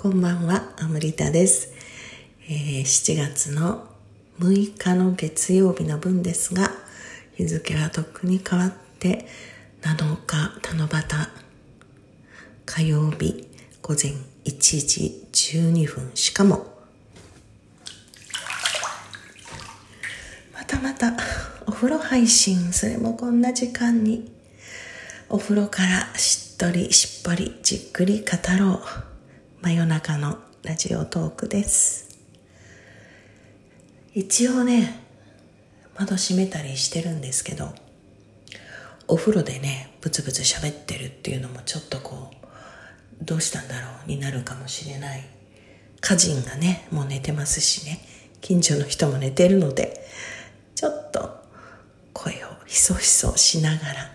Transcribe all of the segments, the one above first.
こんばんは、アムリタです、えー、7月の6日の月曜日の分ですが、日付はとっくに変わって7日七夕火曜日午前1時12分しかも。またまたお風呂配信それもこんな時間に。お風呂からしっとりしっぽりじっくり語ろう。真夜中のラジオトークです。一応ね窓閉めたりしてるんですけどお風呂でねブツブツ喋ってるっていうのもちょっとこうどうしたんだろうになるかもしれない。家人がねもう寝てますしね。近所の人も寝てるのでちょっと声をひそひそしながら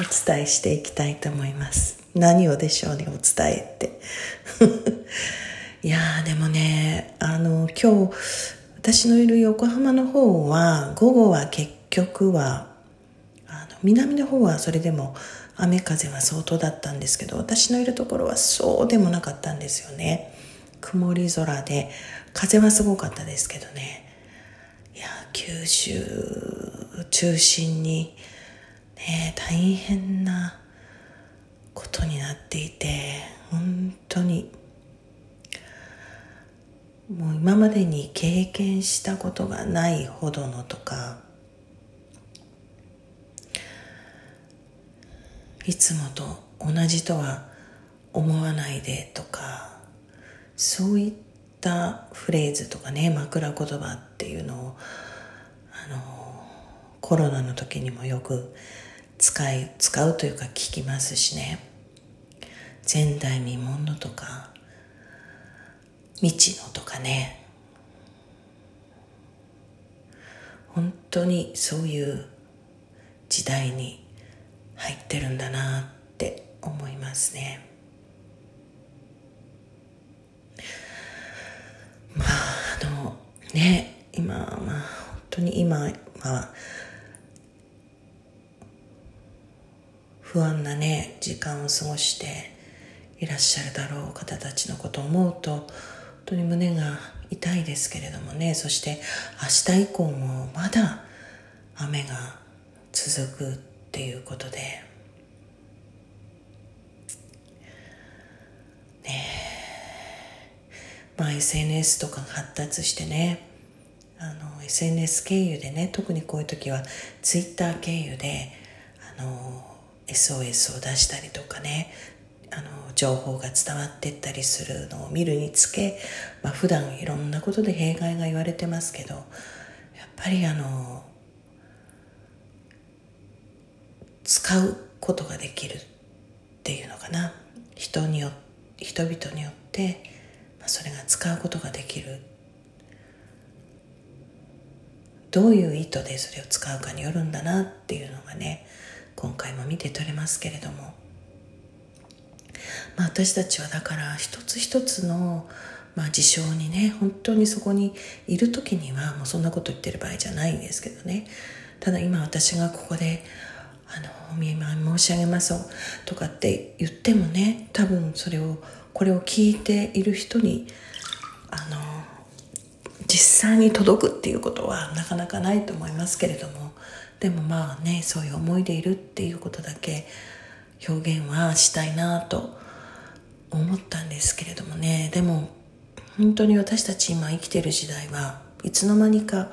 お伝えしていきたいと思います。何をでしょうねお伝えって。いやーでもねあの今日私のいる横浜の方は午後は結局はあの南の方はそれでも雨風は相当だったんですけど私のいるところはそうでもなかったんですよね。曇り空で風はすごかったですけどね。いや九州中心にね大変なっていて本当にもう今までに経験したことがないほどのとかいつもと同じとは思わないでとかそういったフレーズとかね枕言葉っていうのをあのコロナの時にもよく使い使うというか聞きますしね。前代未聞のとか未知のとかね。本当にそういう時代に入ってるんだなって思いますね。まああのね今まあ本当に今は不安なね時間を過ごしていらっしゃるだろう方たちのことを思うと本当に胸が痛いですけれどもね。そして明日以降もまだ雨が続くっていうことで。ねまあ SNS とかが発達してねあの SNS 経由でね特にこういう時は Twitter 経由であの SOS を出したりとかねあの情報が伝わってったりするのを見るにつけ、まあ、普段いろんなことで弊害が言われてますけどやっぱりあの使うことができるっていうのかな。人によ人々によって、まあ、それが使うことができる。どういう意図でそれを使うかによるんだなっていうのがね今回も見て取れますけれども、まあ、私たちはだから一つ一つの、まあ、事象にね本当にそこにいる時にはもうそんなこと言ってる場合じゃないんですけどね。ただ今私がここであのお見舞い申し上げますとかって言ってもね多分それをこれを聞いている人にあの実際に届くっていうことはなかなかないと思いますけれども。でもまあねそういう思いでいるっていうことだけ表現はしたいなと思ったんですけれどもね。でも本当に私たち今生きてる時代はいつの間にか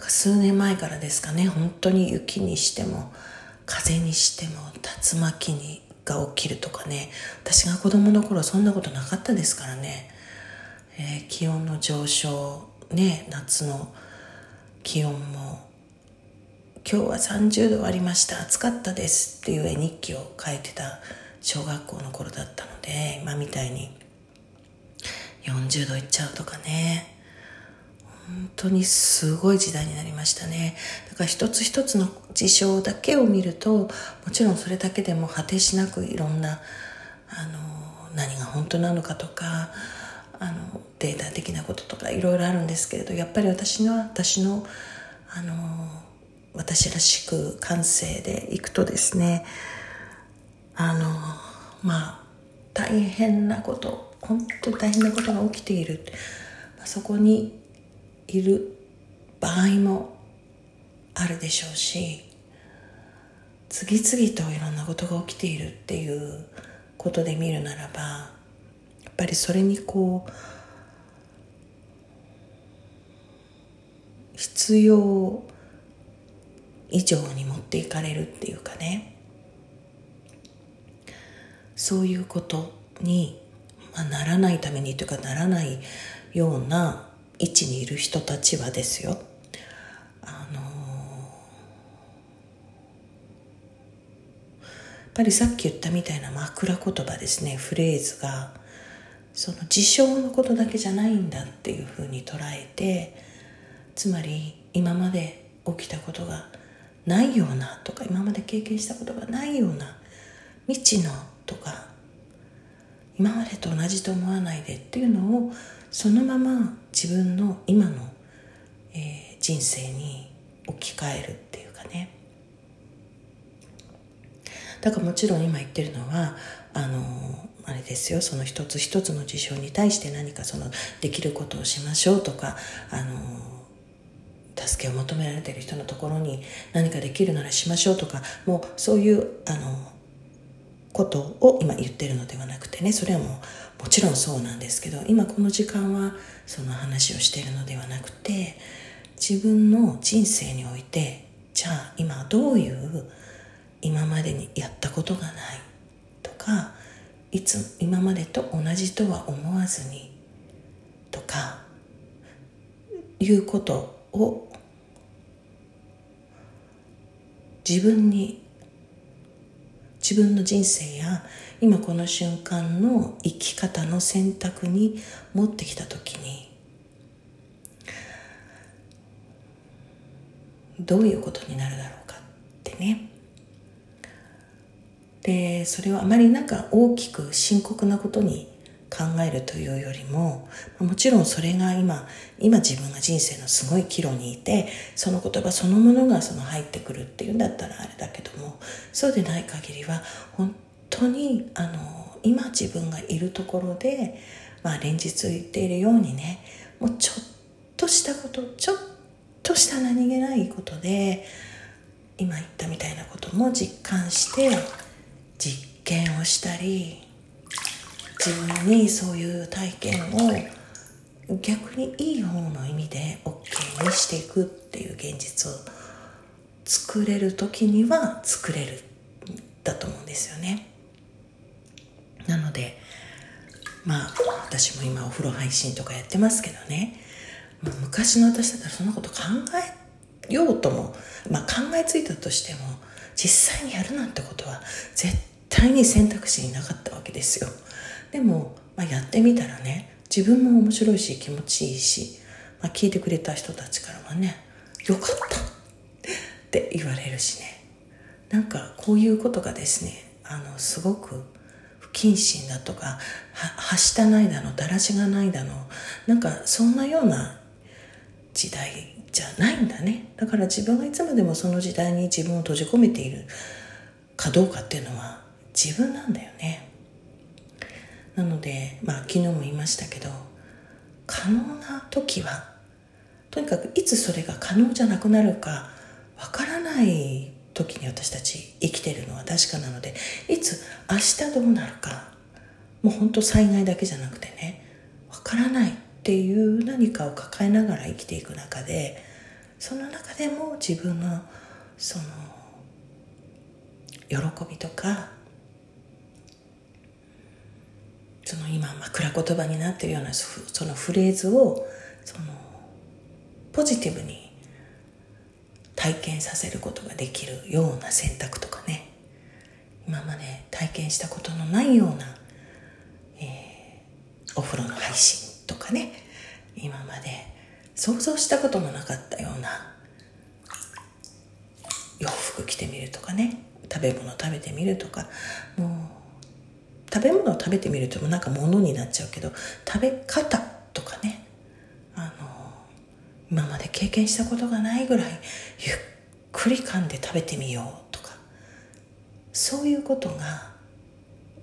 か数年前からですかね。本当に雪にしても風にしても竜巻にが起きるとかね。私が子供の頃そんなことなかったですからね、えー、気温の上昇ね夏の気温も今日は30度ありました。暑かったですっていう絵日記を書いてた小学校の頃だったので今みたいに40度いっちゃうとかね。本当にすごい時代になりましたね。だから一つ一つの事象だけを見るともちろんそれだけでも果てしなくいろんなあの何が本当なのかとかあのデータ的なこととかいろいろあるんですけれどやっぱり私の私のあの私らしく感性でいくとですねあのまあ大変なこと本当大変なことが起きている。そこにいる場合もあるでしょうし次々といろんなことが起きているっていうことで見るならばやっぱりそれにこう必要以上に持っていかれるっていうかね。そういうことに、まあ、ならないためにというかならないような位置にいる人たちはですよ。あのやっぱりさっき言ったみたいな枕言葉ですね。フレーズがその事象のことだけじゃないんだっていうふうに捉えてつまり今まで起きたことがないようなとか今まで経験したことがないような未知のとか今までと同じと思わないでっていうのをそのまま自分の今の、えー、人生に置き換えるっていうかね。だからもちろん今言ってるのはあのあれですよその一つ一つの事象に対して何かそのできることをしましょうとかあの助けを求められている人のところに何かできるならしましょうとかもうそういうあのことを今言ってるのではなくてねそれはもうもちろんそうなんですけど今この時間はその話をしているのではなくて自分の人生においてじゃあ今どういう今までにやったことがないとかいつ今までと同じとは思わずにとかいうことを自分に自分の人生や今この瞬間の生き方の選択に持ってきた時にどういうことになるだろうかってね。でそれをあまりなんか大きく深刻なことに考えるというよりももちろんそれが今今自分が人生のすごい岐路にいてその言葉そのものがその入ってくるっていうんだったらあれだけどもそうでない限りは本当にあの今自分がいるところで、まあ、連日言っているようにねもうちょっとしたことちょっとした何気ないことで今言ったみたいなことも実感して実験をしたり自分にそういう体験を逆にいい方の意味で OK にしていくっていう現実を作れる時には作れるだと思うんですよね。なのでまあ私も今お風呂配信とかやってますけどね、まあ、昔の私だったらそんなこと考えようとも、まあ、考えついたとしても実際にやるなんてことは絶対に選択肢になかったわけですよでも、まあ、やってみたらね自分も面白いし気持ちいいし、まあ、聞いてくれた人たちからはねよかったって言われるしね。なんかこういうことがですねあのすごく不謹慎だとかはしたないだのだらしがないだのなんかそんなような時代じゃないんだね。だから自分がいつまでもその時代に自分を閉じ込めているかどうかっていうのは自分なんだよね。なので、まあ、昨日も言いましたけど可能な時はとにかくいつそれが可能じゃなくなるかわからない時に私たち生きてるのは確かなのでいつ明日どうなるかもう本当災害だけじゃなくてねわからないっていう何かを抱えながら生きていく中でその中でも自分のその喜びとかその今枕言葉になっているようなそのフレーズをそのポジティブに体験させることができるような選択とかね。今まで体験したことのないような、えー、お風呂の配信とかね。今まで想像したこともなかったような洋服着てみるとかね。食べ物食べてみるとか。もう食べ物を食べてみるともなんか物になっちゃうけど食べ方とかねあの今まで経験したことがないぐらいゆっくり噛んで食べてみようとかそういうことが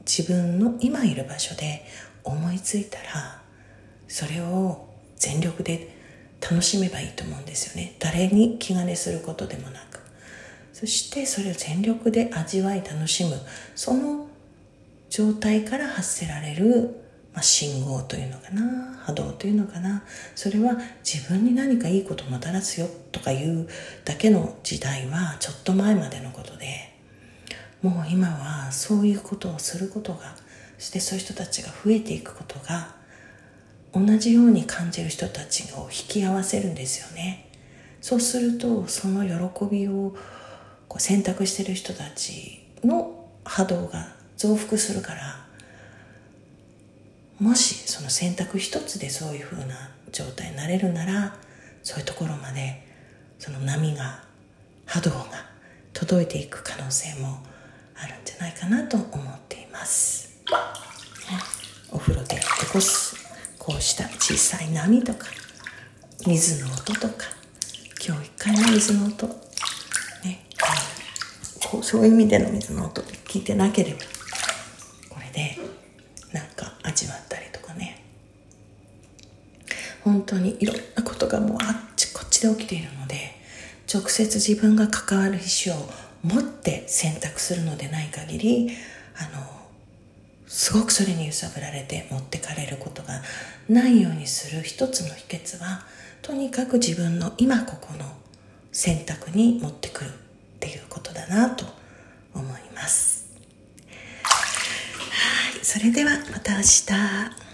自分の今いる場所で思いついたらそれを全力で楽しめばいいと思うんですよね。誰に気兼ねすることでもなく。そしてそれを全力で味わい楽しむ。その状態から発せられる、まあ、信号というのかな波動というのかな。それは自分に何かいいことをもたらすよとかいうだけの時代はちょっと前までのことでもう今はそういうことをすることがそしてそういう人たちが増えていくことが同じように感じる人たちを引き合わせるんですよね。そうするとその喜びをこう選択してる人たちの波動が増幅するからもしその選択一つでそういうふうな状態になれるならそういうところまでその波が波動が届いていく可能性もあるんじゃないかなと思っています、ね、お風呂で起こす。こうした小さい波とか水の音とか今日一回の水の音。ねこうそういう意味での水の音聞いてなければこれでなんか味わったりとかね本当にいろんなことがもうあっちこっちで起きているので直接自分が関わる意思を持って選択するのでない限りあのすごくそれに揺さぶられて持ってかれることがないようにする一つの秘訣はとにかく自分の今ここの選択に持ってくるっていうことだなと思います。はい、それではまた明日。